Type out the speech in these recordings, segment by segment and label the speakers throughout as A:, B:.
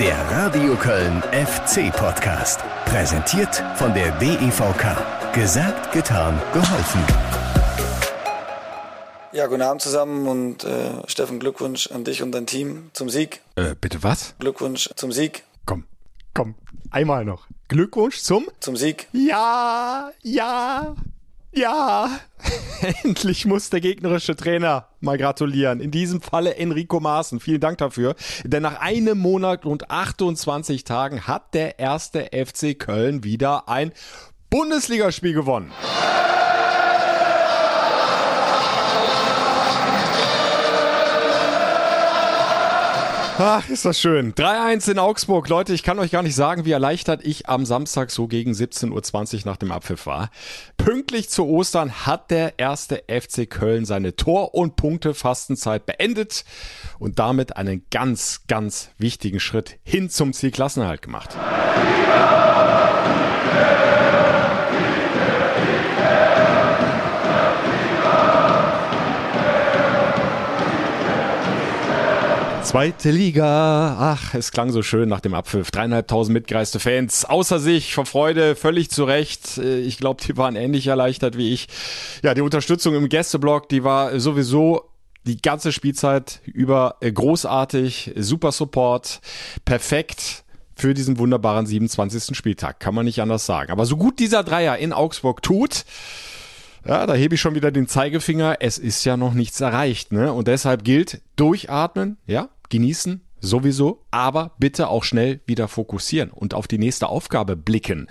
A: Der Radio Köln FC Podcast. Präsentiert von der DEVK. Gesagt, getan, geholfen.
B: Ja, guten Abend zusammen und äh, Steffen, Glückwunsch an dich und dein Team zum Sieg.
C: Äh, bitte was?
B: Glückwunsch zum Sieg.
C: Komm, komm, einmal noch. Glückwunsch zum?
B: Zum Sieg.
C: Ja, ja, ja. Endlich muss der gegnerische Trainer mal gratulieren. In diesem Falle Enrico Maaßen. Vielen Dank dafür. Denn nach einem Monat und 28 Tagen hat der erste FC Köln wieder ein Bundesligaspiel gewonnen. Ach, ist das schön. 3-1 in Augsburg. Leute, ich kann euch gar nicht sagen, wie erleichtert ich am Samstag so gegen 17.20 Uhr nach dem Abpfiff war. Pünktlich zu Ostern hat der erste FC Köln seine Tor- und Punktefastenzeit beendet und damit einen ganz, ganz wichtigen Schritt hin zum Zielklassenerhalt gemacht. Zweite Liga. Ach, es klang so schön nach dem Abpfiff. Dreieinhalbtausend mitgereiste Fans. Außer sich, vor Freude, völlig zu Recht. Äh, ich glaube, die waren ähnlich erleichtert wie ich. Ja, die Unterstützung im Gästeblock, die war sowieso die ganze Spielzeit über äh, großartig. Super Support. Perfekt für diesen wunderbaren 27. Spieltag. Kann man nicht anders sagen. Aber so gut dieser Dreier in Augsburg tut, ja, da hebe ich schon wieder den Zeigefinger. Es ist ja noch nichts erreicht, ne? Und deshalb gilt durchatmen, ja, genießen, sowieso, aber bitte auch schnell wieder fokussieren und auf die nächste Aufgabe blicken.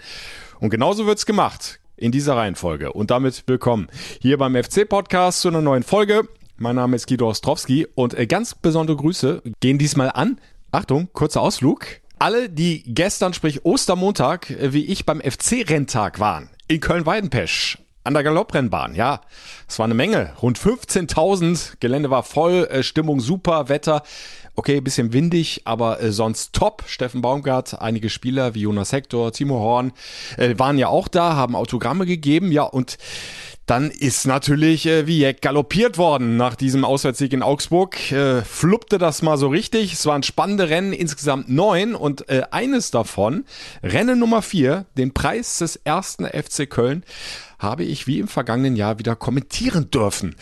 C: Und genauso wird's gemacht in dieser Reihenfolge. Und damit willkommen hier beim FC-Podcast zu einer neuen Folge. Mein Name ist Guido Ostrowski und äh, ganz besondere Grüße gehen diesmal an. Achtung, kurzer Ausflug. Alle, die gestern, sprich Ostermontag, äh, wie ich beim FC-Renntag waren, in Köln-Weidenpesch, an der Galopprennbahn. Ja, es war eine Menge. Rund 15.000. Gelände war voll, äh, Stimmung super, Wetter. Okay, bisschen windig, aber äh, sonst top. Steffen Baumgart, einige Spieler wie Jonas Hector, Timo Horn äh, waren ja auch da, haben Autogramme gegeben. Ja, und dann ist natürlich äh, Vieck galoppiert worden nach diesem Auswärtssieg in Augsburg. Äh, fluppte das mal so richtig. Es waren spannende Rennen, insgesamt neun. Und äh, eines davon, Rennen Nummer vier, den Preis des ersten FC Köln, habe ich wie im vergangenen Jahr wieder kommentieren dürfen.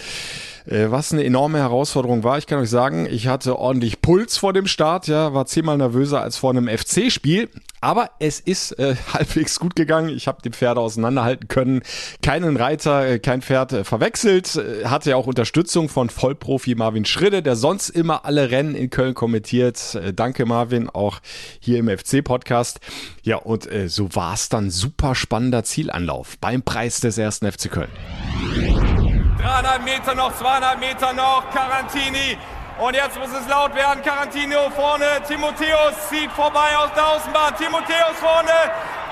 C: Äh, was eine enorme Herausforderung war. Ich kann euch sagen, ich hatte ordentlich Puls vor dem Start, ja, war zehnmal nervöser als vor einem FC-Spiel. Aber es ist äh, halbwegs gut gegangen. Ich habe die Pferde auseinanderhalten können. Keinen Reiter, äh, kein Pferd äh, verwechselt. Hatte ja auch Unterstützung von Vollprofi Marvin Schridde, der sonst immer alle Rennen in Köln kommentiert. Danke Marvin, auch hier im FC-Podcast. Ja, und äh, so war es dann super spannender Zielanlauf beim Preis des ersten FC Köln.
D: Dreieinhalb Meter noch, zweieinhalb Meter noch, Carantini. Und jetzt muss es laut werden. Carantino vorne, Timotheus zieht vorbei aus der Außenbahn. Timotheus vorne,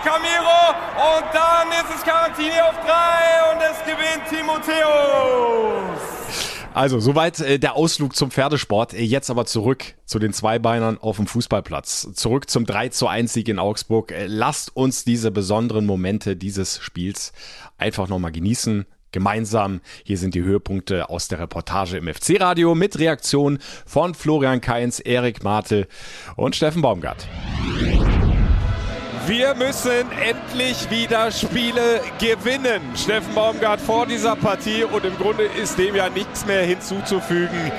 D: Camiro. Und dann ist es Carantini auf drei und es gewinnt Timotheus.
C: Also, soweit äh, der Ausflug zum Pferdesport. Äh, Jetzt aber zurück zu den Zweibeinern auf dem Fußballplatz. Zurück zum 3 zu 1 Sieg in Augsburg. Äh, Lasst uns diese besonderen Momente dieses Spiels einfach nochmal genießen. Gemeinsam. Hier sind die Höhepunkte aus der Reportage im FC-Radio mit Reaktionen von Florian Kainz, Erik Martel und Steffen Baumgart.
D: Wir müssen endlich wieder Spiele gewinnen. Steffen Baumgart vor dieser Partie und im Grunde ist dem ja nichts mehr hinzuzufügen.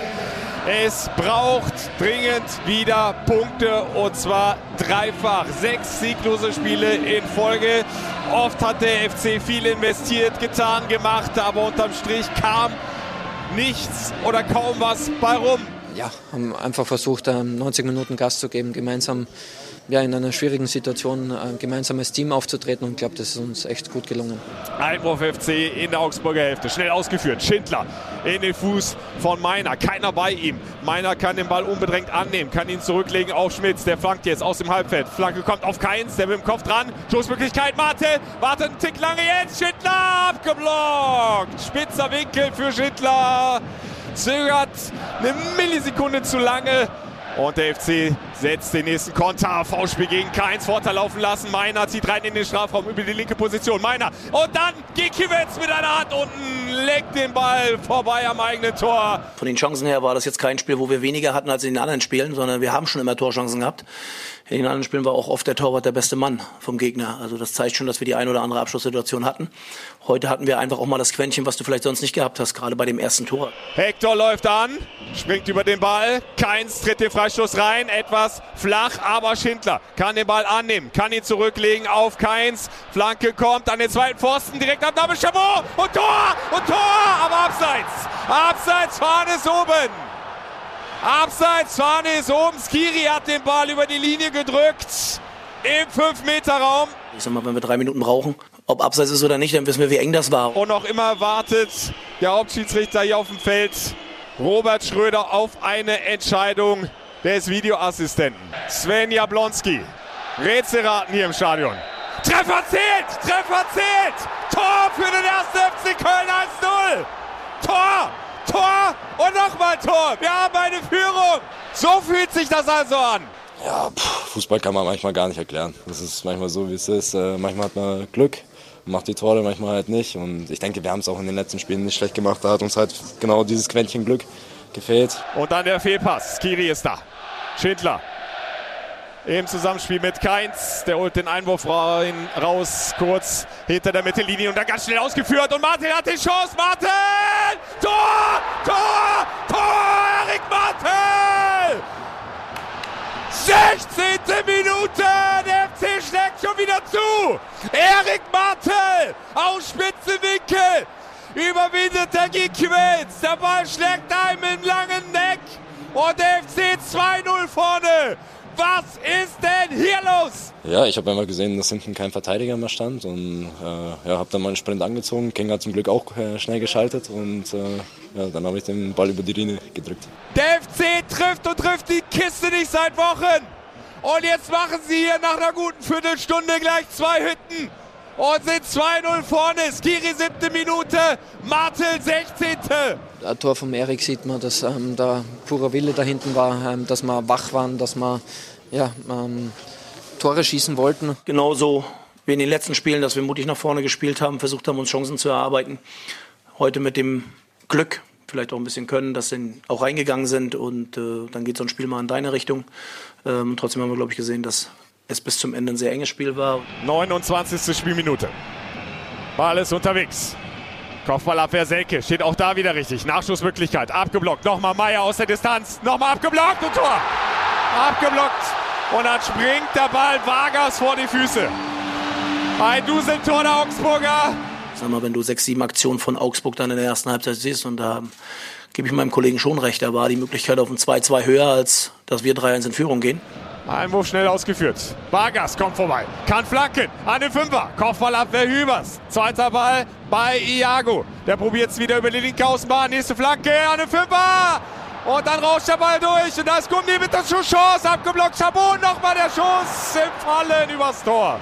D: Es braucht dringend wieder Punkte und zwar dreifach. Sechs sieglose Spiele in Folge. Oft hat der FC viel investiert, getan, gemacht, aber unterm Strich kam nichts oder kaum was bei rum.
E: Ja, haben einfach versucht, 90 Minuten Gas zu geben, gemeinsam ja, in einer schwierigen Situation ein gemeinsames Team aufzutreten und ich glaube, das ist uns echt gut gelungen.
D: Einwurf FC in der Augsburger Hälfte. Schnell ausgeführt. Schindler in den Fuß von Meiner. Keiner bei ihm. Meiner kann den Ball unbedingt annehmen, kann ihn zurücklegen auf Schmitz. Der flankt jetzt aus dem Halbfeld. Flanke kommt auf Keins, der mit dem Kopf dran. Schussmöglichkeit, Mate. Wartet einen Tick lange jetzt. Schindler abgeblockt. Spitzer Winkel für Schindler. Zögert eine Millisekunde zu lange. Und der FC setzt den nächsten Konter. V-Spiel gegen Keins. Vorteil laufen lassen. Meiner zieht rein in den Strafraum über die linke Position. Meiner. Und dann Gikiewicz mit einer Hand unten. Legt den Ball vorbei am eigenen Tor.
F: Von den Chancen her war das jetzt kein Spiel, wo wir weniger hatten als in den anderen Spielen, sondern wir haben schon immer Torchancen gehabt. In den anderen Spielen war auch oft der Torwart der beste Mann vom Gegner. Also das zeigt schon, dass wir die ein oder andere Abschlusssituation hatten. Heute hatten wir einfach auch mal das Quäntchen, was du vielleicht sonst nicht gehabt hast, gerade bei dem ersten Tor.
D: Hector läuft an, springt über den Ball. Keins tritt den Freistoß rein, etwas flach, aber Schindler kann den Ball annehmen, kann ihn zurücklegen auf Keins. Flanke kommt an den zweiten Pfosten, direkt ab Name Chabot und Tor und Tor, aber abseits. Abseits, Fahne ist oben. Abseits, Fahne ist oben. Skiri hat den Ball über die Linie gedrückt. Im 5-Meter-Raum.
F: Ich sag mal, wenn wir drei Minuten brauchen, ob abseits ist oder nicht, dann wissen wir, wie eng das war.
D: Und noch immer wartet der Hauptschiedsrichter hier auf dem Feld, Robert Schröder, auf eine Entscheidung des Videoassistenten. Sven Jablonski. Rätselraten hier im Stadion. Treffer zählt! Treffer zählt! Tor für den 1. FC Köln 1-0! Tor! Tor und nochmal Tor. Wir haben eine Führung. So fühlt sich das also an.
G: Ja, pff, Fußball kann man manchmal gar nicht erklären. Das ist manchmal so, wie es ist. Äh, manchmal hat man Glück, macht die Tore, manchmal halt nicht. Und ich denke, wir haben es auch in den letzten Spielen nicht schlecht gemacht. Da hat uns halt genau dieses Quäntchen Glück gefehlt.
D: Und dann der Fehlpass. Kiri ist da. Schindler im Zusammenspiel mit Keins. Der holt den Einwurf raus, kurz hinter der Mittellinie und dann ganz schnell ausgeführt. Und Martin hat die Chance. Martin! Tor! Tor! Tor! Erik Martin! 16. Minute! Der FC schlägt schon wieder zu! Erik Martel aus Spitzenwinkel! Überwindet der Gikiewicz! Der Ball schlägt einem im langen Neck! Und der FC 2-0 vorne! Was ist denn hier los?
G: Ja, ich habe einmal gesehen, dass hinten kein Verteidiger mehr stand und äh, ja, habe dann meinen Sprint angezogen. King hat zum Glück auch äh, schnell geschaltet und äh, ja, dann habe ich den Ball über die Linie gedrückt.
D: Der FC trifft und trifft die Kiste nicht seit Wochen. Und jetzt machen sie hier nach einer guten Viertelstunde gleich zwei Hütten und sind 2-0 vorne. Skiri siebte Minute, Martel 16.
E: Ein Tor vom Erik sieht man, dass ähm, da purer Wille da hinten war, ähm, dass wir wach waren, dass wir ja, ähm, Tore schießen wollten.
F: Genauso wie in den letzten Spielen, dass wir mutig nach vorne gespielt haben, versucht haben, uns Chancen zu erarbeiten. Heute mit dem Glück, vielleicht auch ein bisschen Können, dass sie auch reingegangen sind und äh, dann geht so ein Spiel mal in deine Richtung. Ähm, trotzdem haben wir, glaube ich, gesehen, dass es bis zum Ende ein sehr enges Spiel war.
D: 29. Spielminute. Ball ist unterwegs. Kopfballabwehr Selke steht auch da wieder richtig. Nachschussmöglichkeit. Abgeblockt. Nochmal Meier aus der Distanz. Nochmal abgeblockt und Tor. Abgeblockt. Und dann springt der Ball Vargas vor die Füße. Ein Duseltor der Augsburger.
F: Sag mal, wenn du sechs, sieben Aktionen von Augsburg dann in der ersten Halbzeit siehst und da gebe ich meinem Kollegen schon recht, da war die Möglichkeit auf ein 2-2 höher, als dass wir 3-1 in Führung gehen.
D: Einwurf schnell ausgeführt. Vargas kommt vorbei. Kann flanken. An den Fünfer. Kopfballabwehr Hübers. Zweiter Ball bei Iago. Der probiert es wieder über die linke Außenbahn. Nächste Flanke an den Fünfer. Und dann rauscht der Ball durch. Und da ist Gummi mit der Chance. Abgeblockt. Chabot. Nochmal der Schuss im Fallen übers Tor.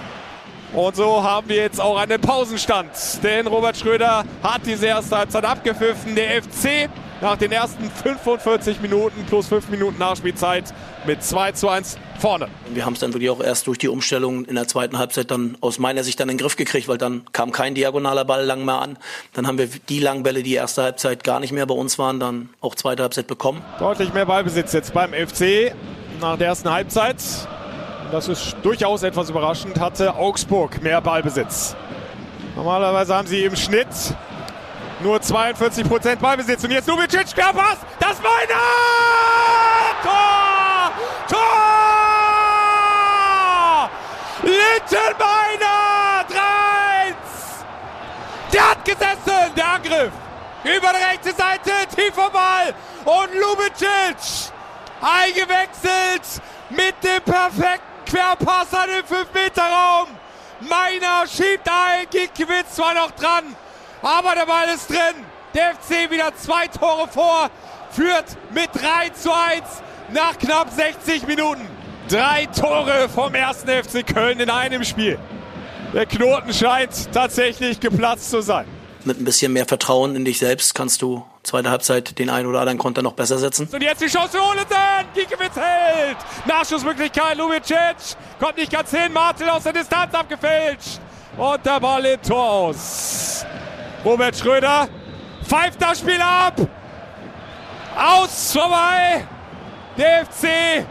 D: Und so haben wir jetzt auch einen Pausenstand. Denn Robert Schröder hat diese erste Halbzeit abgepfiffen. Der FC nach den ersten 45 Minuten plus 5 Minuten Nachspielzeit mit 2 zu 1 vorne.
F: Wir haben es dann wirklich auch erst durch die Umstellung in der zweiten Halbzeit dann aus meiner Sicht dann in den Griff gekriegt, weil dann kam kein diagonaler Ball lang mehr an. Dann haben wir die Langbälle, die erste Halbzeit gar nicht mehr bei uns waren, dann auch zweite Halbzeit bekommen.
D: Deutlich mehr Ballbesitz jetzt beim FC nach der ersten Halbzeit. Das ist durchaus etwas überraschend, hatte Augsburg mehr Ballbesitz. Normalerweise haben sie im Schnitt nur 42 Prozent Ballbesitz. Und jetzt Lubicic, Querpass, das meiner! Tor! Tor! Littenbeiner! 3-1! Der hat gesessen, der Angriff. Über die rechte Seite, tiefer Ball. Und Lubicic eingewechselt mit dem perfekten Querpass an den 5-Meter-Raum. Meiner schiebt ein, Gikiewicz zwar noch dran, aber der Ball ist drin. Der FC wieder zwei Tore vor, führt mit 3 zu 1 nach knapp 60 Minuten. Drei Tore vom ersten FC Köln in einem Spiel. Der Knoten scheint tatsächlich geplatzt zu sein.
F: Mit ein bisschen mehr Vertrauen in dich selbst kannst du zweite Halbzeit den einen oder anderen Konter noch besser setzen.
D: Und jetzt die Chance für Olesen. Giekewitz hält. Nachschussmöglichkeit. Lubicic kommt nicht ganz hin. Martel aus der Distanz abgefälscht. Und der Ball im Tor aus. Robert Schröder pfeift das Spiel ab. Aus, vorbei. Der FC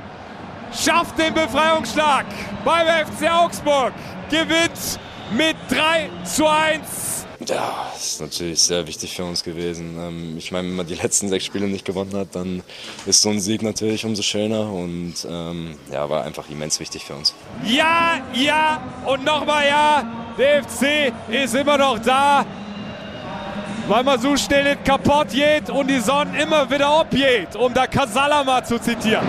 D: schafft den Befreiungsschlag beim FC Augsburg. Gewinnt mit 3 zu 1.
G: Ja, das ist natürlich sehr wichtig für uns gewesen. Ähm, ich meine, wenn man die letzten sechs Spiele nicht gewonnen hat, dann ist so ein Sieg natürlich umso schöner und ähm, ja, war einfach immens wichtig für uns.
D: Ja, ja und nochmal ja. Der FC ist immer noch da, weil man so schnell kaputt geht und die Sonne immer wieder abgeht, um da Kasala mal zu zitieren.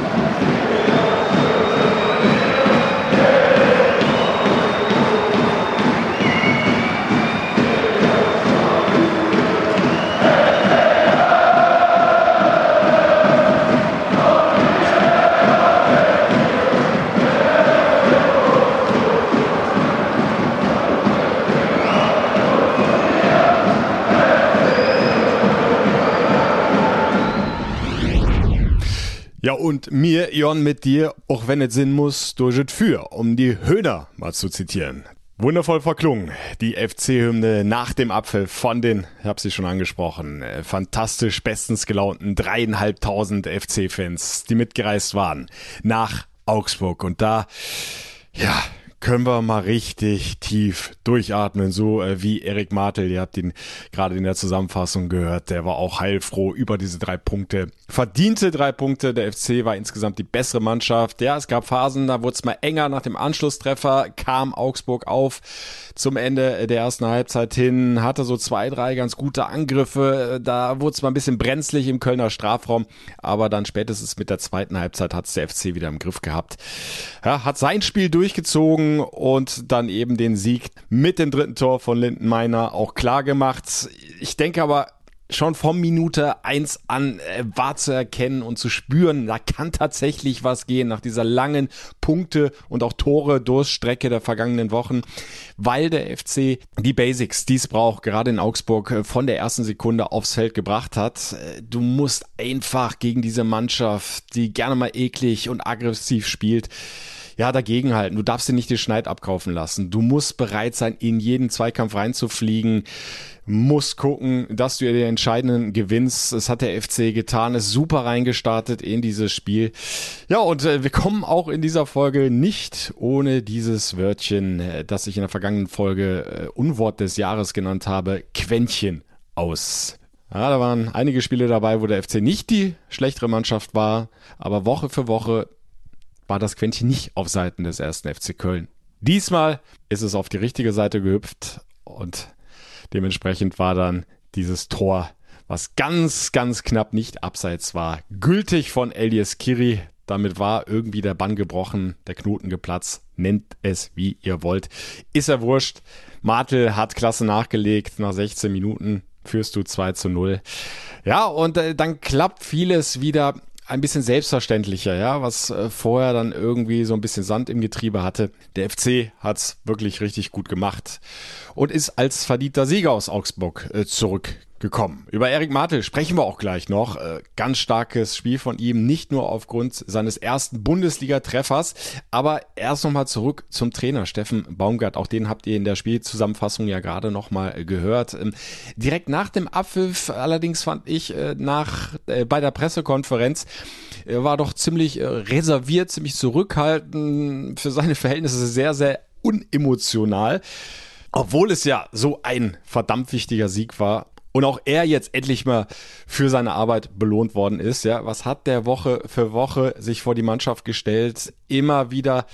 C: Und mir, Jon, mit dir, auch wenn es Sinn muss, durch es für, um die Höhner mal zu zitieren. Wundervoll verklungen, die FC-Hymne nach dem Apfel von den, ich habe sie schon angesprochen, äh, fantastisch bestens gelaunten dreieinhalbtausend FC-Fans, die mitgereist waren nach Augsburg. Und da, ja, können wir mal richtig tief durchatmen, so äh, wie Erik Martel, ihr habt ihn gerade in der Zusammenfassung gehört, der war auch heilfroh über diese drei Punkte. Verdiente drei Punkte, der FC war insgesamt die bessere Mannschaft. Ja, es gab Phasen, da wurde es mal enger nach dem Anschlusstreffer, kam Augsburg auf zum Ende der ersten Halbzeit hin, hatte so zwei, drei ganz gute Angriffe, da wurde es mal ein bisschen brenzlig im Kölner Strafraum, aber dann spätestens mit der zweiten Halbzeit hat es der FC wieder im Griff gehabt. Ja, hat sein Spiel durchgezogen, und dann eben den Sieg mit dem dritten Tor von Linden Meiner auch klar gemacht. Ich denke aber, schon von Minute eins an äh, war zu erkennen und zu spüren, da kann tatsächlich was gehen nach dieser langen Punkte und auch Tore Durststrecke der vergangenen Wochen, weil der FC die Basics, die es braucht, gerade in Augsburg äh, von der ersten Sekunde aufs Feld gebracht hat. Äh, du musst einfach gegen diese Mannschaft, die gerne mal eklig und aggressiv spielt, ja, dagegenhalten. Du darfst dir nicht den Schneid abkaufen lassen. Du musst bereit sein, in jeden Zweikampf reinzufliegen musst gucken, dass du den entscheidenden gewinnst. Das hat der FC getan, ist super reingestartet in dieses Spiel. Ja, und äh, wir kommen auch in dieser Folge nicht ohne dieses Wörtchen, äh, das ich in der vergangenen Folge äh, Unwort des Jahres genannt habe, Quäntchen aus. Ja, da waren einige Spiele dabei, wo der FC nicht die schlechtere Mannschaft war, aber Woche für Woche war das Quäntchen nicht auf Seiten des ersten FC Köln. Diesmal ist es auf die richtige Seite gehüpft und dementsprechend war dann dieses Tor, was ganz, ganz knapp nicht abseits war, gültig von Elias Kiri. Damit war irgendwie der Bann gebrochen, der Knoten geplatzt. Nennt es wie ihr wollt. Ist er wurscht. Martel hat klasse nachgelegt. Nach 16 Minuten führst du 2 zu 0. Ja, und äh, dann klappt vieles wieder ein bisschen selbstverständlicher, ja, was äh, vorher dann irgendwie so ein bisschen Sand im Getriebe hatte. Der FC hat's wirklich richtig gut gemacht und ist als verdienter Sieger aus Augsburg äh, gekommen. Über Erik Martel sprechen wir auch gleich noch. Äh, ganz starkes Spiel von ihm, nicht nur aufgrund seines ersten Bundesliga-Treffers, aber erst nochmal zurück zum Trainer Steffen Baumgart. Auch den habt ihr in der Spielzusammenfassung ja gerade nochmal gehört. Ähm, direkt nach dem Abpfiff allerdings fand ich äh, nach äh, bei der Pressekonferenz war doch ziemlich reserviert, ziemlich zurückhaltend, für seine Verhältnisse sehr, sehr unemotional. Obwohl es ja so ein verdammt wichtiger Sieg war, und auch er jetzt endlich mal für seine Arbeit belohnt worden ist. Ja, was hat der Woche für Woche sich vor die Mannschaft gestellt, immer wieder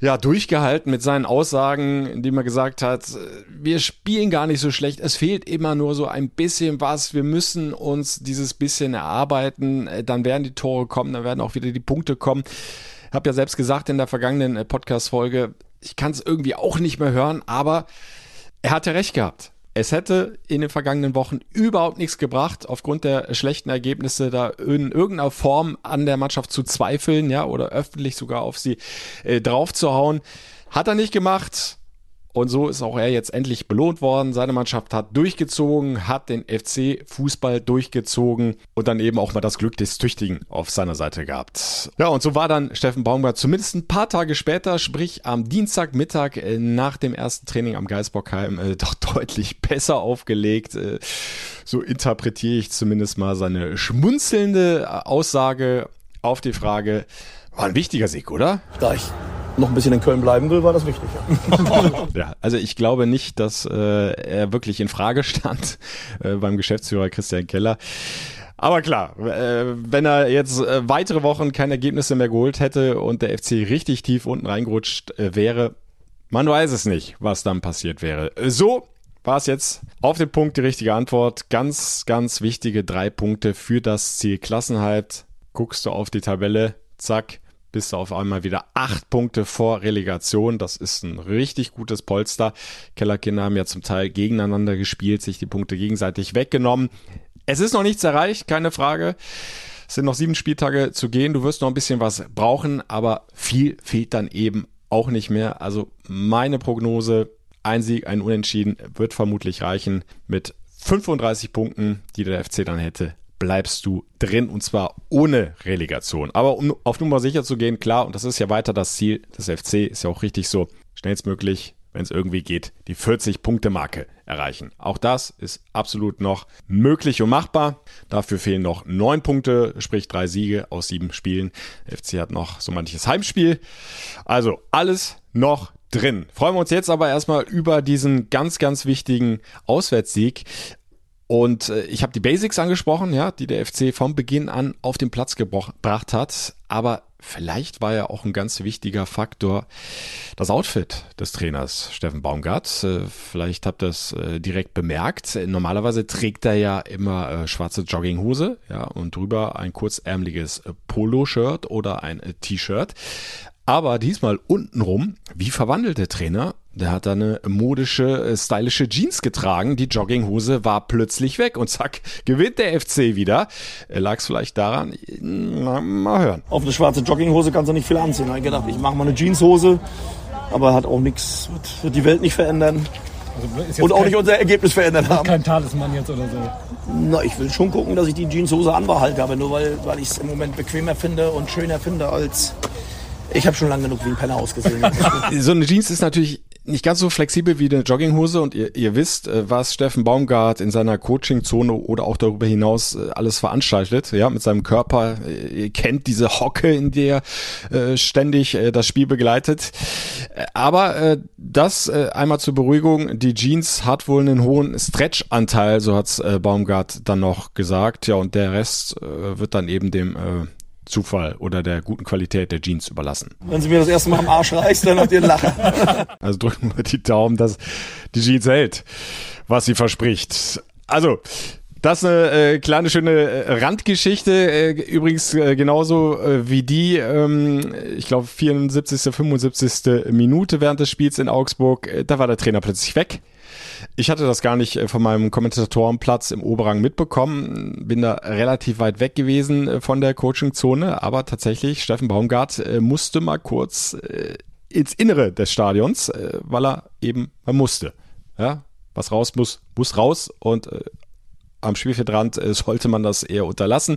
C: ja durchgehalten mit seinen Aussagen, indem er gesagt hat, wir spielen gar nicht so schlecht, es fehlt immer nur so ein bisschen was, wir müssen uns dieses bisschen erarbeiten, dann werden die Tore kommen, dann werden auch wieder die Punkte kommen. Ich habe ja selbst gesagt in der vergangenen Podcast Folge, ich kann es irgendwie auch nicht mehr hören, aber er hatte recht gehabt. Es hätte in den vergangenen Wochen überhaupt nichts gebracht, aufgrund der schlechten Ergebnisse da in irgendeiner Form an der Mannschaft zu zweifeln, ja, oder öffentlich sogar auf sie äh, draufzuhauen. Hat er nicht gemacht. Und so ist auch er jetzt endlich belohnt worden. Seine Mannschaft hat durchgezogen, hat den FC Fußball durchgezogen und dann eben auch mal das Glück des Tüchtigen auf seiner Seite gehabt. Ja, und so war dann Steffen Baumgart zumindest ein paar Tage später, sprich am Dienstagmittag äh, nach dem ersten Training am Geisbockheim, äh, doch deutlich besser aufgelegt. Äh, so interpretiere ich zumindest mal seine schmunzelnde Aussage auf die Frage, war ein wichtiger Sieg, oder?
F: Da ich noch ein bisschen in Köln bleiben will, war das wichtig.
C: Ja, ja also ich glaube nicht, dass äh, er wirklich in Frage stand äh, beim Geschäftsführer Christian Keller. Aber klar, äh, wenn er jetzt äh, weitere Wochen keine Ergebnisse mehr geholt hätte und der FC richtig tief unten reingerutscht äh, wäre, man weiß es nicht, was dann passiert wäre. So war es jetzt auf den Punkt die richtige Antwort. Ganz, ganz wichtige drei Punkte für das Ziel Klassenheit. Guckst du auf die Tabelle, zack, bist du auf einmal wieder acht Punkte vor Relegation. Das ist ein richtig gutes Polster. Kellerkinder haben ja zum Teil gegeneinander gespielt, sich die Punkte gegenseitig weggenommen. Es ist noch nichts erreicht, keine Frage. Es sind noch sieben Spieltage zu gehen. Du wirst noch ein bisschen was brauchen, aber viel fehlt dann eben auch nicht mehr. Also meine Prognose, ein Sieg, ein Unentschieden wird vermutlich reichen mit 35 Punkten, die der FC dann hätte bleibst du drin und zwar ohne Relegation. Aber um auf Nummer sicher zu gehen, klar, und das ist ja weiter das Ziel des FC, ist ja auch richtig so, schnellstmöglich, wenn es irgendwie geht, die 40-Punkte-Marke erreichen. Auch das ist absolut noch möglich und machbar. Dafür fehlen noch neun Punkte, sprich drei Siege aus sieben Spielen. Der FC hat noch so manches Heimspiel. Also alles noch drin. Freuen wir uns jetzt aber erstmal über diesen ganz, ganz wichtigen Auswärtssieg. Und äh, ich habe die Basics angesprochen, ja, die der FC vom Beginn an auf den Platz gebracht hat. Aber vielleicht war ja auch ein ganz wichtiger Faktor das Outfit des Trainers Steffen Baumgart. Äh, vielleicht habt ihr es äh, direkt bemerkt. Normalerweise trägt er ja immer äh, schwarze Jogginghose, ja, und drüber ein kurzärmliches äh, Poloshirt oder ein äh, T-Shirt. Aber diesmal untenrum, wie verwandelt der Trainer? Der hat da eine modische, äh, stylische Jeans getragen. Die Jogginghose war plötzlich weg und zack, gewinnt der FC wieder. Äh, Lag es vielleicht daran? Na, mal hören.
F: Auf eine schwarze Jogginghose kannst du nicht viel anziehen. Ich gedacht, ich mache mal eine Jeanshose, aber hat auch nichts, wird die Welt nicht verändern. Also und auch nicht unser Ergebnis verändert haben.
H: Kein Talisman jetzt oder so.
F: Na, ich will schon gucken, dass ich die Jeanshose anbehalte, aber nur weil, weil ich es im Moment bequemer finde und schöner finde als ich habe schon lange genug wie ein Penner ausgesehen.
C: so eine Jeans ist natürlich nicht ganz so flexibel wie eine Jogginghose und ihr, ihr wisst, äh, was Steffen Baumgart in seiner Coachingzone oder auch darüber hinaus äh, alles veranstaltet, ja, mit seinem Körper. Äh, ihr kennt diese Hocke, in der äh, ständig äh, das Spiel begleitet. Aber äh, das äh, einmal zur Beruhigung, die Jeans hat wohl einen hohen Stretch-Anteil, so hat's äh, Baumgart dann noch gesagt. Ja, und der Rest äh, wird dann eben dem äh, Zufall oder der guten Qualität der Jeans überlassen.
F: Wenn sie mir das erste Mal am Arsch reißt, dann habt ihr einen Lachen.
C: Also drücken wir die Daumen, dass die Jeans hält, was sie verspricht. Also, das ist eine äh, kleine schöne äh, Randgeschichte, äh, übrigens äh, genauso äh, wie die, ähm, ich glaube 74., 75. Minute während des Spiels in Augsburg, äh, da war der Trainer plötzlich weg. Ich hatte das gar nicht äh, von meinem Kommentatorenplatz im Oberrang mitbekommen, bin da relativ weit weg gewesen äh, von der Coachingzone, aber tatsächlich, Steffen Baumgart äh, musste mal kurz ins Innere des Stadions, weil er eben man musste. Ja, was raus muss, muss raus. Und am Spielfeldrand sollte man das eher unterlassen.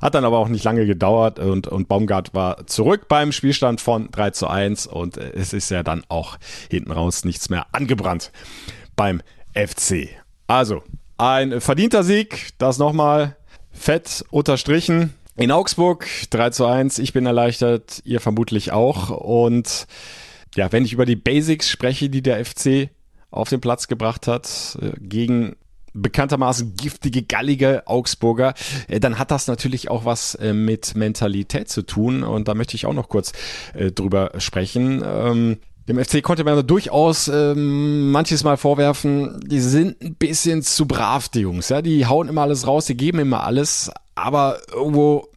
C: Hat dann aber auch nicht lange gedauert und, und Baumgart war zurück beim Spielstand von 3 zu 1 und es ist ja dann auch hinten raus nichts mehr angebrannt beim FC. Also, ein verdienter Sieg, das nochmal fett unterstrichen. In Augsburg 3 zu 1. Ich bin erleichtert, ihr vermutlich auch. Und ja, wenn ich über die Basics spreche, die der FC auf den Platz gebracht hat, äh, gegen bekanntermaßen giftige, gallige Augsburger, äh, dann hat das natürlich auch was äh, mit Mentalität zu tun. Und da möchte ich auch noch kurz drüber sprechen. Dem FC konnte man durchaus ähm, manches Mal vorwerfen, die sind ein bisschen zu brav, die Jungs. Ja, die hauen immer alles raus, die geben immer alles, aber irgendwo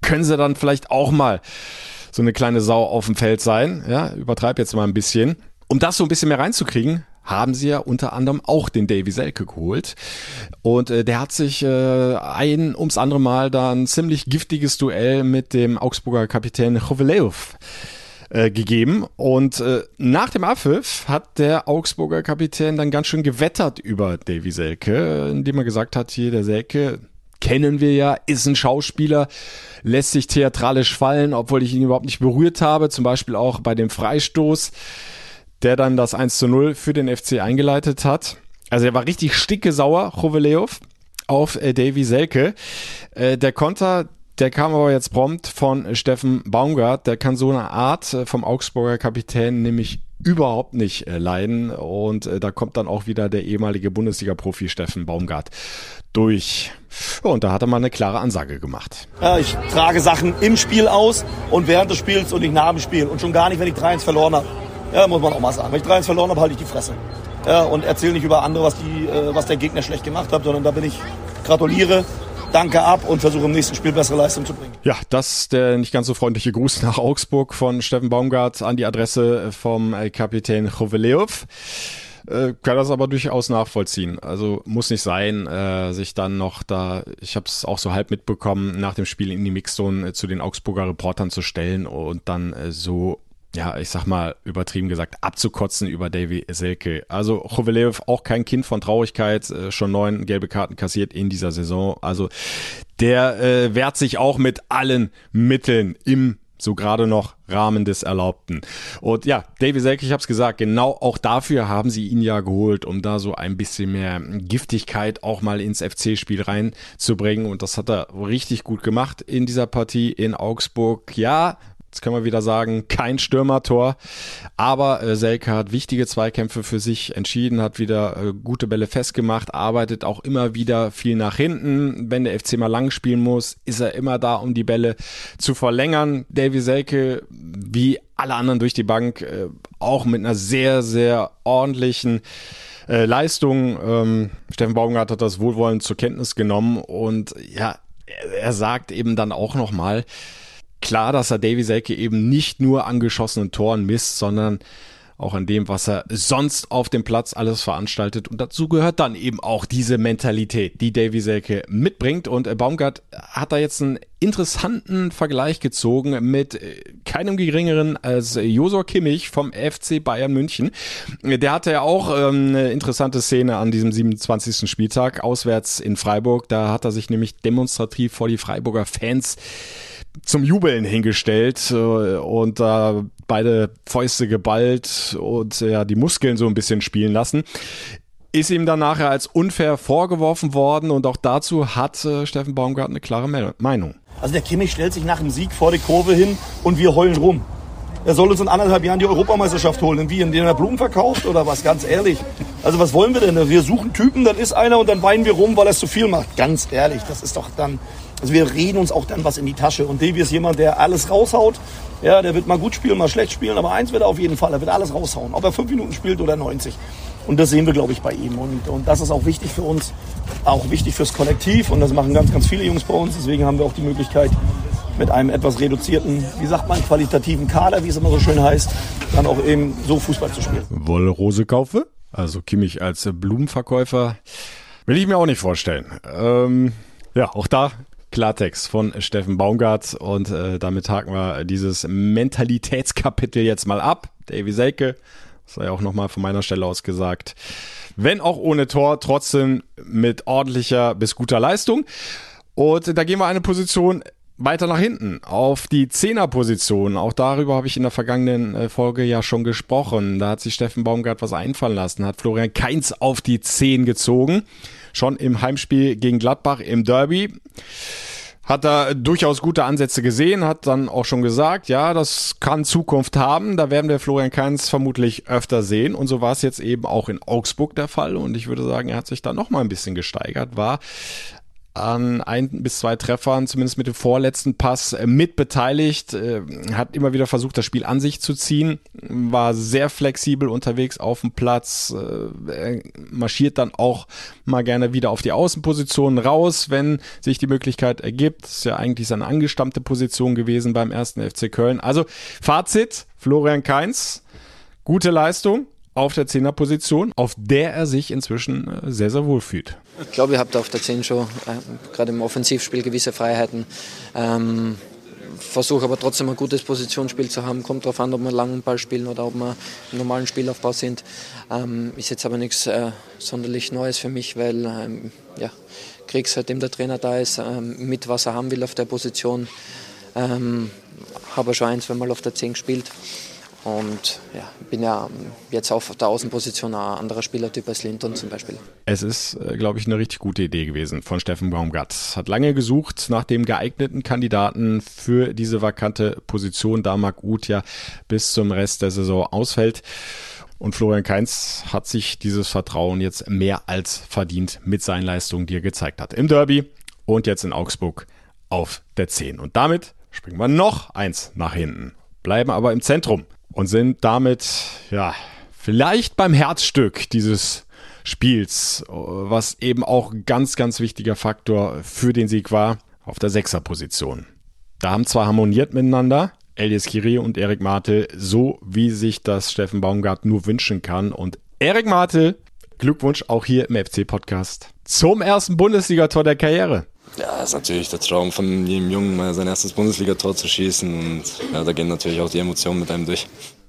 C: können sie dann vielleicht auch mal so eine kleine Sau auf dem Feld sein. Ja, übertreib jetzt mal ein bisschen. Um das so ein bisschen mehr reinzukriegen, haben sie ja unter anderem auch den Davy Selke geholt. Und äh, der hat sich äh, ein ums andere Mal da ein ziemlich giftiges Duell mit dem Augsburger Kapitän Chovelev äh, gegeben. Und äh, nach dem Abpfiff hat der Augsburger Kapitän dann ganz schön gewettert über Davy Selke, indem er gesagt hat, hier der Selke, kennen wir ja, ist ein Schauspieler, lässt sich theatralisch fallen, obwohl ich ihn überhaupt nicht berührt habe, zum Beispiel auch bei dem Freistoß, der dann das 1 zu 0 für den FC eingeleitet hat. Also er war richtig sticke sauer, auf äh, Davy Selke. Äh, der Konter, der kam aber jetzt prompt von Steffen Baumgart. Der kann so eine Art äh, vom Augsburger Kapitän nämlich überhaupt nicht äh, leiden. Und äh, da kommt dann auch wieder der ehemalige Bundesliga-Profi Steffen Baumgart durch. Und da hat er mal eine klare Ansage gemacht.
F: Ich trage Sachen im Spiel aus und während des Spiels und nicht nach dem Spiel. Und schon gar nicht, wenn ich 3-1 verloren habe. Ja, muss man auch mal sagen. Wenn ich 3-1 verloren habe, halte ich die Fresse. Ja, und erzähle nicht über andere, was, die, was der Gegner schlecht gemacht hat, sondern da bin ich, gratuliere, danke ab und versuche im nächsten Spiel bessere Leistung zu bringen.
C: Ja, das der nicht ganz so freundliche Gruß nach Augsburg von Steffen Baumgart an die Adresse vom äh, Kapitän Choveleov äh, kann das aber durchaus nachvollziehen. Also muss nicht sein, äh, sich dann noch da, ich habe es auch so halb mitbekommen, nach dem Spiel in die Mixzone äh, zu den Augsburger Reportern zu stellen und dann äh, so ja, ich sag mal, übertrieben gesagt, abzukotzen über Davy Selke. Also Chovelev auch kein Kind von Traurigkeit, äh, schon neun gelbe Karten kassiert in dieser Saison. Also der äh, wehrt sich auch mit allen Mitteln im so gerade noch Rahmen des Erlaubten. Und ja, Davy Selke, ich habe es gesagt, genau auch dafür haben sie ihn ja geholt, um da so ein bisschen mehr Giftigkeit auch mal ins FC-Spiel reinzubringen. Und das hat er richtig gut gemacht in dieser Partie in Augsburg. Ja, Jetzt können wir wieder sagen, kein Stürmertor. Aber äh, Selke hat wichtige Zweikämpfe für sich entschieden, hat wieder äh, gute Bälle festgemacht, arbeitet auch immer wieder viel nach hinten. Wenn der FC mal lang spielen muss, ist er immer da, um die Bälle zu verlängern. Davy Selke, wie alle anderen durch die Bank, äh, auch mit einer sehr, sehr ordentlichen äh, Leistung. Ähm, Steffen Baumgart hat das wohlwollend zur Kenntnis genommen und ja, er, er sagt eben dann auch nochmal, mal klar, dass er Davy Selke eben nicht nur an geschossenen Toren misst, sondern auch an dem, was er sonst auf dem Platz alles veranstaltet. Und dazu gehört dann eben auch diese Mentalität, die Davy Selke mitbringt. Und äh, Baumgart hat da jetzt einen interessanten Vergleich gezogen mit äh, keinem geringeren als Josor Kimmich vom FC Bayern München. Der hatte ja auch ähm, eine interessante Szene an diesem 27. Spieltag auswärts in Freiburg. Da hat er sich nämlich demonstrativ vor die Freiburger Fans zum Jubeln hingestellt äh, und da beide Fäuste geballt und ja, die Muskeln so ein bisschen spielen lassen. Ist ihm dann nachher als unfair vorgeworfen worden und auch dazu hat äh, Steffen Baumgart eine klare Meinung.
F: Also der Kimmich stellt sich nach dem Sieg vor die Kurve hin und wir heulen rum. Er soll uns in anderthalb Jahren die Europameisterschaft holen. Wie, indem er Blumen verkauft oder was? Ganz ehrlich. Also was wollen wir denn? Wir suchen Typen, dann ist einer und dann weinen wir rum, weil er es zu viel macht. Ganz ehrlich, das ist doch dann, also wir reden uns auch dann was in die Tasche. Und Davy ist jemand, der alles raushaut. Ja, der wird mal gut spielen, mal schlecht spielen, aber eins wird er auf jeden Fall, er wird alles raushauen. Ob er fünf Minuten spielt oder 90. Und das sehen wir, glaube ich, bei ihm. Und, und das ist auch wichtig für uns, auch wichtig fürs Kollektiv. Und das machen ganz, ganz viele Jungs bei uns. Deswegen haben wir auch die Möglichkeit, mit einem etwas reduzierten, wie sagt man, qualitativen Kader, wie es immer so schön heißt, dann auch eben so Fußball zu spielen.
C: Wolle Rose kaufe? Also Kimmich als Blumenverkäufer will ich mir auch nicht vorstellen. Ähm, ja, auch da Klartext von Steffen Baumgart und äh, damit haken wir dieses Mentalitätskapitel jetzt mal ab. Davy Selke, sei auch nochmal von meiner Stelle aus gesagt, wenn auch ohne Tor, trotzdem mit ordentlicher bis guter Leistung. Und da gehen wir eine Position weiter nach hinten auf die Zehnerposition. Auch darüber habe ich in der vergangenen äh, Folge ja schon gesprochen. Da hat sich Steffen Baumgart was einfallen lassen, hat Florian Keins auf die Zehn gezogen schon im Heimspiel gegen Gladbach im Derby. Hat er durchaus gute Ansätze gesehen, hat dann auch schon gesagt, ja, das kann Zukunft haben. Da werden wir Florian Kainz vermutlich öfter sehen. Und so war es jetzt eben auch in Augsburg der Fall. Und ich würde sagen, er hat sich da noch mal ein bisschen gesteigert, war an ein bis zwei Treffern, zumindest mit dem vorletzten Pass, äh, mit beteiligt, äh, hat immer wieder versucht, das Spiel an sich zu ziehen, war sehr flexibel unterwegs auf dem Platz, äh, marschiert dann auch mal gerne wieder auf die Außenposition raus, wenn sich die Möglichkeit ergibt. Das ist ja eigentlich seine angestammte Position gewesen beim ersten FC Köln. Also Fazit, Florian Kainz, gute Leistung, auf der Zehnerposition, auf der er sich inzwischen äh, sehr, sehr wohl fühlt.
E: Ich glaube, ihr habt auf der Zehn schon äh, gerade im Offensivspiel gewisse Freiheiten. Ähm, versuche aber trotzdem ein gutes Positionsspiel zu haben. Kommt darauf an, ob wir einen langen Ball spielen oder ob wir im normalen Spielaufbau sind. Ähm, ist jetzt aber nichts äh, sonderlich Neues für mich, weil ähm, ja, krieg seitdem der Trainer da ist, ähm, mit was er haben will auf der Position. Ähm, habe schon ein, zwei Mal auf der 10 gespielt. Und ja, bin ja jetzt auf der Außenposition ein anderer Spielertyp als Linton zum Beispiel.
C: Es ist, äh, glaube ich, eine richtig gute Idee gewesen von Steffen Baumgart. Hat lange gesucht nach dem geeigneten Kandidaten für diese vakante Position, da Marc Uth ja bis zum Rest der Saison ausfällt. Und Florian Kainz hat sich dieses Vertrauen jetzt mehr als verdient mit seinen Leistungen, die er gezeigt hat. Im Derby und jetzt in Augsburg auf der 10. Und damit springen wir noch eins nach hinten, bleiben aber im Zentrum und sind damit, ja, vielleicht beim Herzstück dieses Spiels, was eben auch ganz, ganz wichtiger Faktor für den Sieg war, auf der Sechserposition. Da haben zwar harmoniert miteinander, Elias Kiri und Erik Martel, so wie sich das Steffen Baumgart nur wünschen kann. Und Erik Martel, Glückwunsch auch hier im FC-Podcast zum ersten Bundesligator der Karriere.
G: Ja, das ist natürlich der Traum von jedem Jungen, mal sein erstes Bundesligator zu schießen. Und ja, da gehen natürlich auch die Emotionen mit einem durch.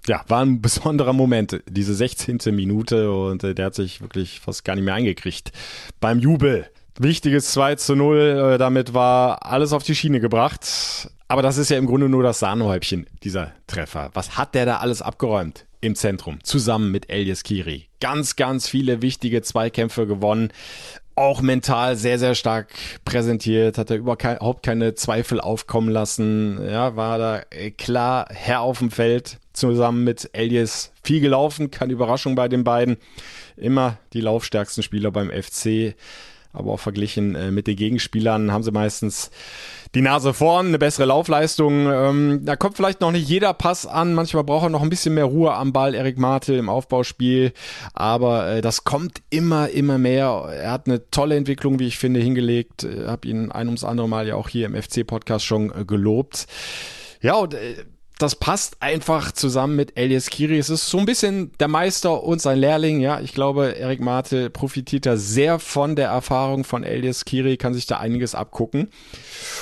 C: Ja, war ein besonderer Moment, diese 16. Minute und äh, der hat sich wirklich fast gar nicht mehr eingekriegt beim Jubel. Wichtiges 2 zu 0, äh, damit war alles auf die Schiene gebracht. Aber das ist ja im Grunde nur das Sahnehäubchen, dieser Treffer. Was hat der da alles abgeräumt? im Zentrum, zusammen mit Elias Kiri. Ganz, ganz viele wichtige Zweikämpfe gewonnen auch mental sehr, sehr stark präsentiert, hat er überhaupt keine Zweifel aufkommen lassen, ja, war da äh, klar Herr auf dem Feld, zusammen mit Elias viel gelaufen, keine Überraschung bei den beiden, immer die laufstärksten Spieler beim FC, aber auch verglichen äh, mit den Gegenspielern haben sie meistens die Nase vorn, eine bessere Laufleistung. Ähm, da kommt vielleicht noch nicht jeder Pass an. Manchmal braucht er noch ein bisschen mehr Ruhe am Ball, Erik Martel im Aufbauspiel. Aber äh, das kommt immer, immer mehr. Er hat eine tolle Entwicklung, wie ich finde, hingelegt. Ich habe ihn ein ums andere Mal ja auch hier im FC-Podcast schon äh, gelobt. Ja, und äh, das passt einfach zusammen mit Elias Kiri. Es ist so ein bisschen der Meister und sein Lehrling. Ja, ich glaube, Erik Mate profitiert da sehr von der Erfahrung von Elias Kiri, kann sich da einiges abgucken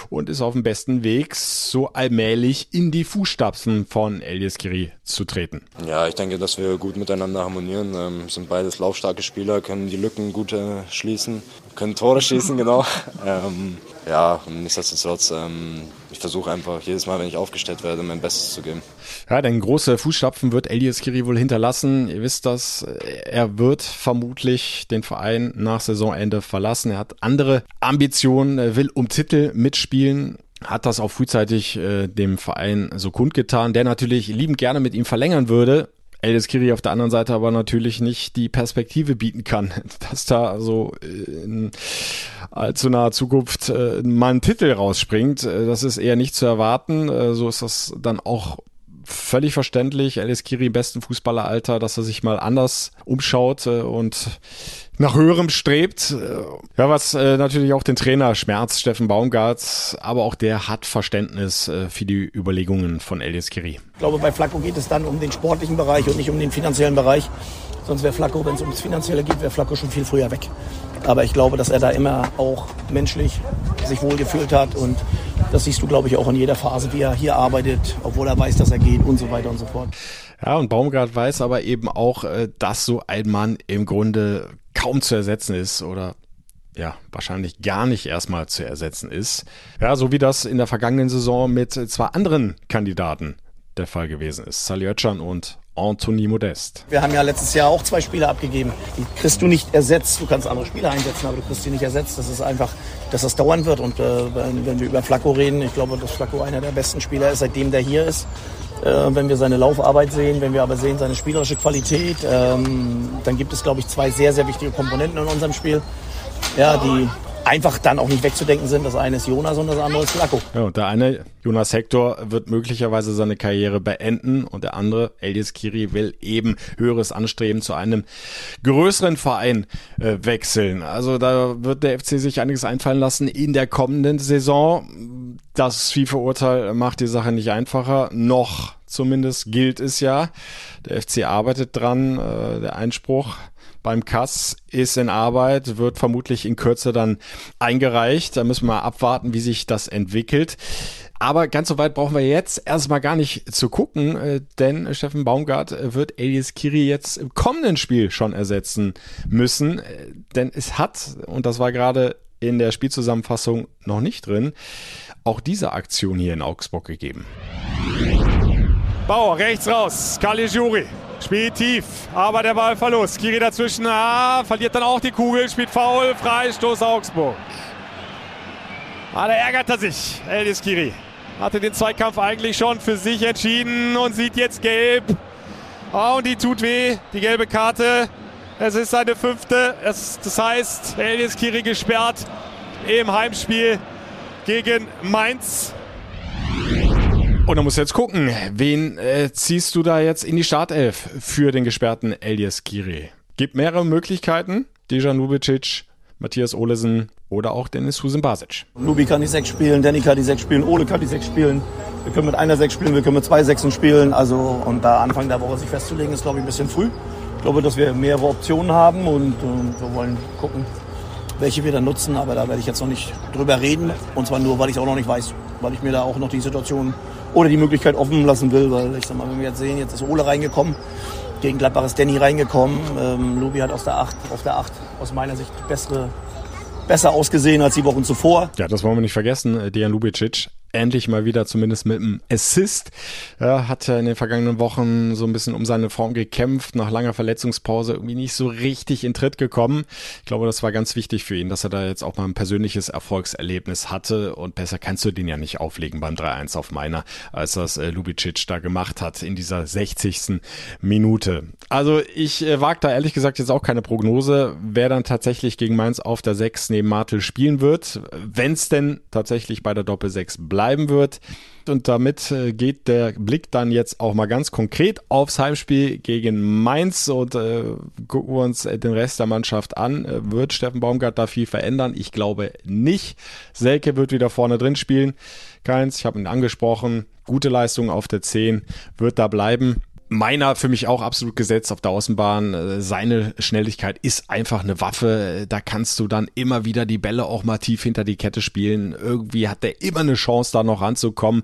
C: und ist auf dem besten Weg, so allmählich in die Fußstapfen von Elias Kiri zu treten.
G: Ja, ich denke, dass wir gut miteinander harmonieren. Ähm, sind beides laufstarke Spieler, können die Lücken gut äh, schließen, können Tore schießen, genau. ähm, ja, nichtsdestotrotz, ähm, ich versuche einfach jedes Mal, wenn ich aufgestellt werde, mein Bestes zu geben.
C: Ja, denn große Fußstapfen wird Elias Kiri wohl hinterlassen. Ihr wisst das, er wird vermutlich den Verein nach Saisonende verlassen. Er hat andere Ambitionen, er will um Titel mitspielen hat das auch frühzeitig äh, dem Verein so kundgetan, der natürlich liebend gerne mit ihm verlängern würde. Eldis Kiri auf der anderen Seite aber natürlich nicht die Perspektive bieten kann, dass da so in allzu naher Zukunft äh, mal ein Titel rausspringt. Äh, das ist eher nicht zu erwarten. Äh, so ist das dann auch völlig verständlich. Elis Kiri im besten Fußballeralter, dass er sich mal anders umschaut und nach höherem strebt. Ja, was äh, natürlich auch den Trainer schmerzt, Steffen Baumgart, aber auch der hat Verständnis äh, für die Überlegungen von Elias Kiri.
F: Ich glaube, bei Flacco geht es dann um den sportlichen Bereich und nicht um den finanziellen Bereich. Sonst wäre Flacco, wenn es ums Finanzielle geht, wäre Flacco schon viel früher weg. Aber ich glaube, dass er da immer auch menschlich sich wohlgefühlt hat und das siehst du, glaube ich, auch in jeder Phase, wie er hier arbeitet, obwohl er weiß, dass er geht und so weiter und so fort.
C: Ja, und Baumgart weiß aber eben auch, äh, dass so ein Mann im Grunde kaum zu ersetzen ist oder ja, wahrscheinlich gar nicht erstmal zu ersetzen ist. Ja, so wie das in der vergangenen Saison mit zwei anderen Kandidaten der Fall gewesen ist. Sally Oetschan und Anthony Modest.
F: Wir haben ja letztes Jahr auch zwei Spieler abgegeben. Die kriegst du nicht ersetzt. Du kannst andere Spieler einsetzen, aber du kriegst sie nicht ersetzt. Das ist einfach, dass das dauern wird. Und äh, wenn, wenn wir über Flacco reden, ich glaube, dass Flacco einer der besten Spieler ist, seitdem der hier ist. Äh, wenn wir seine Laufarbeit sehen, wenn wir aber sehen seine spielerische Qualität, ähm, dann gibt es, glaube ich, zwei sehr, sehr wichtige Komponenten in unserem Spiel, ja, die einfach dann auch nicht wegzudenken sind. Das eine ist Jonas und das andere ist Flacco.
C: Ja, und der eine, Jonas Hector, wird möglicherweise seine Karriere beenden und der andere, Elias Kiri, will eben höheres Anstreben zu einem größeren Verein äh, wechseln. Also da wird der FC sich einiges einfallen lassen in der kommenden Saison. Das FIFA-Urteil macht die Sache nicht einfacher, noch zumindest gilt es ja. Der FC arbeitet dran, äh, der Einspruch beim Kass ist in Arbeit, wird vermutlich in Kürze dann eingereicht. Da müssen wir abwarten, wie sich das entwickelt. Aber ganz so weit brauchen wir jetzt erstmal gar nicht zu gucken, äh, denn Steffen Baumgart wird Elias Kiri jetzt im kommenden Spiel schon ersetzen müssen. Äh, denn es hat, und das war gerade in der Spielzusammenfassung noch nicht drin, auch diese Aktion hier in Augsburg gegeben.
D: Bauer rechts raus, Caligiuri. Spielt tief, aber der Ballverlust. Kiri dazwischen, ah, verliert dann auch die Kugel, spielt faul, Freistoß Augsburg. Ah, da ärgert er sich, Eldis Kiri. Hatte den Zweikampf eigentlich schon für sich entschieden und sieht jetzt gelb. Oh, und die tut weh, die gelbe Karte. Es ist seine fünfte. Es, das heißt, Eldis Kiri gesperrt im Heimspiel gegen Mainz.
C: Und da musst du jetzt gucken, wen äh, ziehst du da jetzt in die Startelf für den gesperrten Elias Kiri? Gibt mehrere Möglichkeiten. Dejan Lubicic, Matthias Olesen oder auch Dennis Husen Basic.
H: Lubi kann die sechs spielen, Danny kann die sechs spielen, Ole kann die sechs spielen. Wir können mit einer sechs spielen, wir können mit zwei Sechsen spielen. Also und da Anfang der Woche sich festzulegen, ist glaube ich ein bisschen früh. Ich glaube, dass wir mehrere Optionen haben und, und wir wollen gucken, welche wir dann nutzen. Aber da werde ich jetzt noch nicht drüber reden. Und zwar nur, weil ich es auch noch nicht weiß. Weil ich mir da auch noch die Situation oder die Möglichkeit offen lassen will. Weil ich sag mal, wenn wir jetzt sehen, jetzt ist Ole reingekommen. Gegen Gladbach ist Danny reingekommen. Ähm, Lubi hat aus der 8, auf der 8 aus meiner Sicht bessere besser ausgesehen als die Wochen zuvor.
C: Ja, das wollen wir nicht vergessen. Dejan Lubicic endlich mal wieder zumindest mit einem Assist. Er hat ja in den vergangenen Wochen so ein bisschen um seine Form gekämpft, nach langer Verletzungspause irgendwie nicht so richtig in Tritt gekommen. Ich glaube, das war ganz wichtig für ihn, dass er da jetzt auch mal ein persönliches Erfolgserlebnis hatte und besser kannst du den ja nicht auflegen beim 3-1 auf meiner, als das äh, Lubicic da gemacht hat in dieser 60. Minute. Also ich äh, wage da ehrlich gesagt jetzt auch keine Prognose, wer dann tatsächlich gegen Mainz auf der 6 neben Martel spielen wird, wenn es denn tatsächlich bei der Doppel 6 bleibt bleiben wird. Und damit äh, geht der Blick dann jetzt auch mal ganz konkret aufs Heimspiel gegen Mainz und äh, gucken wir uns den Rest der Mannschaft an. Äh, wird Steffen Baumgart da viel verändern? Ich glaube nicht. Selke wird wieder vorne drin spielen. Keins, ich habe ihn angesprochen. Gute Leistung auf der 10 wird da bleiben meiner für mich auch absolut gesetzt auf der Außenbahn. Äh, seine Schnelligkeit ist einfach eine Waffe. Da kannst du dann immer wieder die Bälle auch mal tief hinter die Kette spielen. Irgendwie hat der immer eine Chance, da noch ranzukommen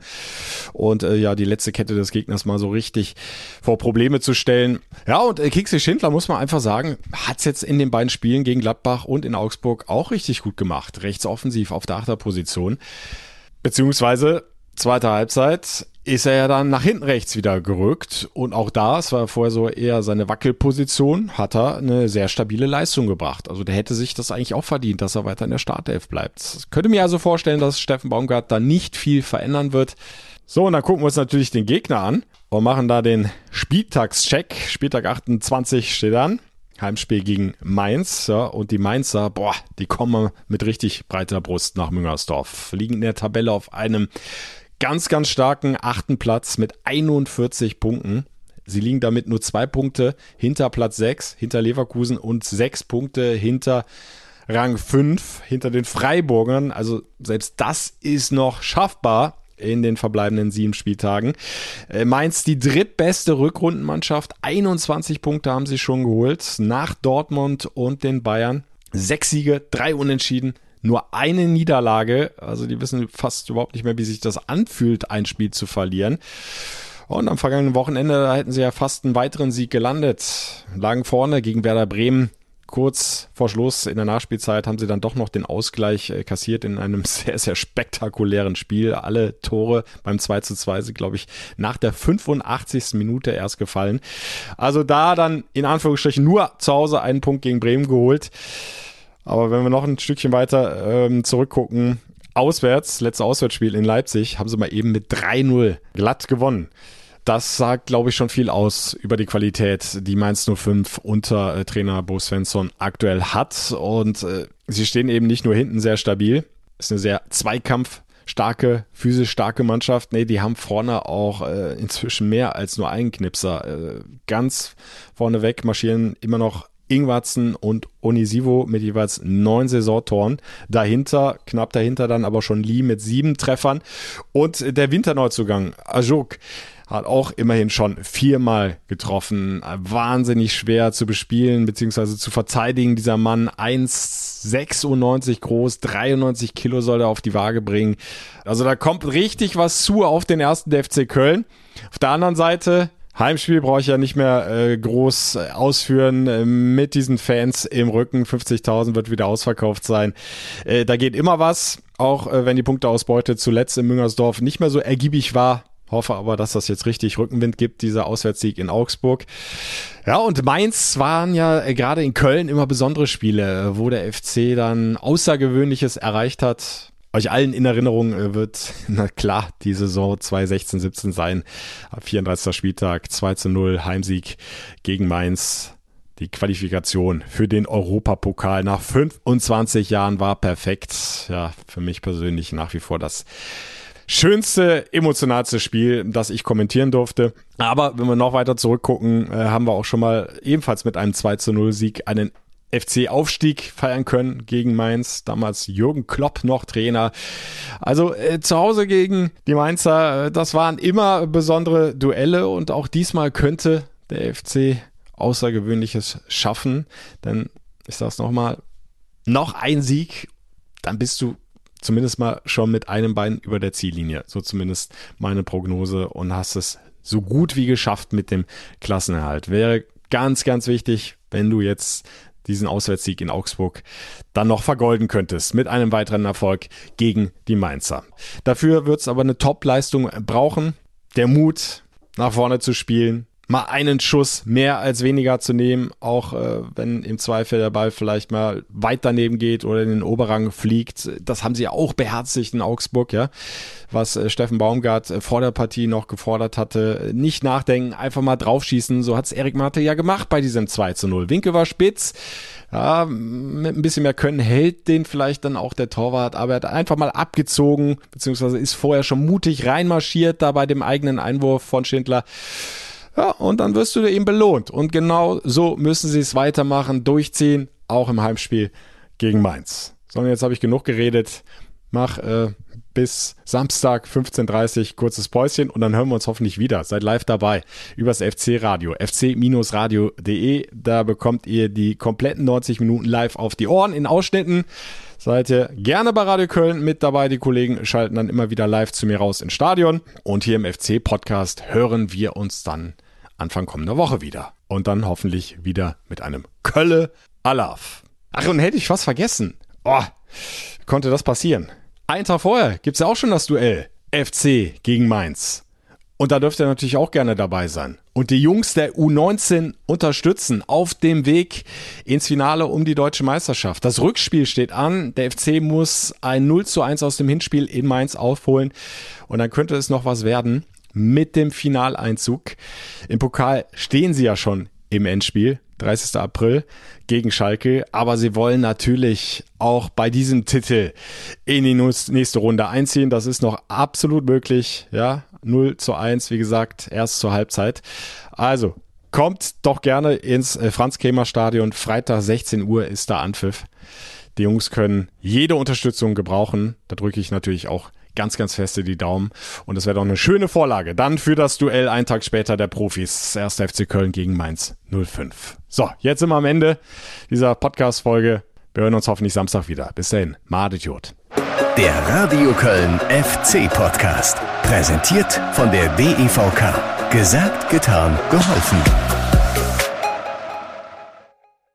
C: und äh, ja, die letzte Kette des Gegners mal so richtig vor Probleme zu stellen. Ja, und äh, Kixi Schindler, muss man einfach sagen, hat's jetzt in den beiden Spielen gegen Gladbach und in Augsburg auch richtig gut gemacht. Rechts offensiv auf der Achterposition. Beziehungsweise zweite Halbzeit ist er ja dann nach hinten rechts wieder gerückt. Und auch da, es war vorher so eher seine Wackelposition, hat er eine sehr stabile Leistung gebracht. Also der hätte sich das eigentlich auch verdient, dass er weiter in der Startelf bleibt. Ich könnte mir also vorstellen, dass Steffen Baumgart da nicht viel verändern wird. So, und dann gucken wir uns natürlich den Gegner an und machen da den Spieltagscheck. Spieltag 28 steht an. Heimspiel gegen Mainz, ja, und die Mainzer, boah, die kommen mit richtig breiter Brust nach Müngersdorf. Liegen in der Tabelle auf einem ganz, ganz starken achten Platz mit 41 Punkten. Sie liegen damit nur zwei Punkte hinter Platz 6, hinter Leverkusen und sechs Punkte hinter Rang 5, hinter den Freiburgern. Also selbst das ist noch schaffbar in den verbleibenden sieben Spieltagen. Äh, Mainz die drittbeste Rückrundenmannschaft. 21 Punkte haben sie schon geholt. Nach Dortmund und den Bayern. Sechs Siege, drei Unentschieden, nur eine Niederlage. Also die wissen fast überhaupt nicht mehr, wie sich das anfühlt, ein Spiel zu verlieren. Und am vergangenen Wochenende da hätten sie ja fast einen weiteren Sieg gelandet. Lagen vorne gegen Werder Bremen. Kurz vor Schluss in der Nachspielzeit haben sie dann doch noch den Ausgleich äh, kassiert in einem sehr, sehr spektakulären Spiel. Alle Tore beim 2 zu 2 sind, glaube ich, nach der 85. Minute erst gefallen. Also da dann in Anführungsstrichen nur zu Hause einen Punkt gegen Bremen geholt. Aber wenn wir noch ein Stückchen weiter ähm, zurückgucken, auswärts, letztes Auswärtsspiel in Leipzig, haben sie mal eben mit 3-0 glatt gewonnen. Das sagt, glaube ich, schon viel aus über die Qualität, die Mainz 05 unter äh, Trainer Bo Svensson aktuell hat. Und äh, sie stehen eben nicht nur hinten sehr stabil, ist eine sehr Zweikampf starke, physisch starke Mannschaft. Nee, die haben vorne auch äh, inzwischen mehr als nur einen Knipser. Äh, ganz vorneweg marschieren immer noch Ingwatzen und Onisivo mit jeweils neun Saisontoren. Dahinter, knapp dahinter dann aber schon Lee mit sieben Treffern. Und der Winterneuzugang, Ajuk, hat auch immerhin schon viermal getroffen. Wahnsinnig schwer zu bespielen bzw. zu verteidigen. Dieser Mann 1,96 groß, 93 Kilo soll er auf die Waage bringen. Also da kommt richtig was zu auf den ersten FC Köln. Auf der anderen Seite Heimspiel brauche ich ja nicht mehr äh, groß ausführen äh, mit diesen Fans im Rücken. 50.000 wird wieder ausverkauft sein. Äh, da geht immer was, auch äh, wenn die Punkteausbeute zuletzt in Müngersdorf nicht mehr so ergiebig war. Hoffe aber, dass das jetzt richtig Rückenwind gibt, dieser Auswärtssieg in Augsburg. Ja, und Mainz waren ja äh, gerade in Köln immer besondere Spiele, wo der FC dann Außergewöhnliches erreicht hat euch allen in Erinnerung äh, wird, na klar, die Saison 2016-17 sein. 34. Spieltag, 2 zu 0, Heimsieg gegen Mainz. Die Qualifikation für den Europapokal nach 25 Jahren war perfekt. Ja, für mich persönlich nach wie vor das schönste, emotionalste Spiel, das ich kommentieren durfte. Aber wenn wir noch weiter zurückgucken, äh, haben wir auch schon mal ebenfalls mit einem 2 zu 0 Sieg einen FC-Aufstieg feiern können gegen Mainz. Damals Jürgen Klopp noch Trainer. Also äh, zu Hause gegen die Mainzer, äh, das waren immer besondere Duelle und auch diesmal könnte der FC Außergewöhnliches schaffen. Denn ich sage es nochmal, noch ein Sieg, dann bist du zumindest mal schon mit einem Bein über der Ziellinie. So zumindest meine Prognose und hast es so gut wie geschafft mit dem Klassenerhalt. Wäre ganz, ganz wichtig, wenn du jetzt diesen Auswärtssieg in Augsburg dann noch vergolden könntest mit einem weiteren Erfolg gegen die Mainzer. Dafür wird es aber eine Top-Leistung brauchen. Der Mut, nach vorne zu spielen, mal einen Schuss mehr als weniger zu nehmen, auch äh, wenn im Zweifel der Ball vielleicht mal weit daneben geht oder in den Oberrang fliegt. Das haben sie ja auch beherzigt in Augsburg, ja. Was äh, Steffen Baumgart äh, vor der Partie noch gefordert hatte. Nicht nachdenken, einfach mal draufschießen. So hat's Erik Marte ja gemacht bei diesem 2 zu 0. Winkel war spitz. Ja, mit ein bisschen mehr Können hält den vielleicht dann auch der Torwart, aber er hat einfach mal abgezogen, beziehungsweise ist vorher schon mutig reinmarschiert da bei dem eigenen Einwurf von Schindler. Ja, und dann wirst du eben belohnt. Und genau so müssen sie es weitermachen, durchziehen, auch im Heimspiel gegen Mainz. So, und jetzt habe ich genug geredet. Mach äh, bis Samstag 15.30 Uhr kurzes Päuschen und dann hören wir uns hoffentlich wieder. Seid live dabei übers FC-Radio, fc-radio.de. Da bekommt ihr die kompletten 90 Minuten live auf die Ohren in Ausschnitten. Seid ihr gerne bei Radio Köln mit dabei. Die Kollegen schalten dann immer wieder live zu mir raus ins Stadion. Und hier im FC-Podcast hören wir uns dann Anfang kommender Woche wieder. Und dann hoffentlich wieder mit einem Kölle Alaf. Ach, und hätte ich was vergessen. Oh, konnte das passieren? Einen Tag vorher gibt's ja auch schon das Duell. FC gegen Mainz. Und da dürft ihr natürlich auch gerne dabei sein. Und die Jungs der U19 unterstützen auf dem Weg ins Finale um die deutsche Meisterschaft. Das Rückspiel steht an. Der FC muss ein 0 zu 1 aus dem Hinspiel in Mainz aufholen. Und dann könnte es noch was werden mit dem Finaleinzug. Im Pokal stehen sie ja schon im Endspiel, 30. April gegen Schalke, aber sie wollen natürlich auch bei diesem Titel in die nächste Runde einziehen. Das ist noch absolut möglich, ja. 0 zu 1, wie gesagt, erst zur Halbzeit. Also, kommt doch gerne ins äh, Franz-Kremer-Stadion. Freitag 16 Uhr ist da Anpfiff. Die Jungs können jede Unterstützung gebrauchen. Da drücke ich natürlich auch ganz, ganz feste die Daumen. Und das wäre doch eine schöne Vorlage. Dann für das Duell einen Tag später der Profis. 1. FC Köln gegen Mainz 05. So, jetzt sind wir am Ende dieser Podcast-Folge. Wir hören uns hoffentlich Samstag wieder. Bis dahin, Madetjod.
A: Der Radio Köln FC Podcast. Präsentiert von der DEVK. Gesagt, getan, geholfen.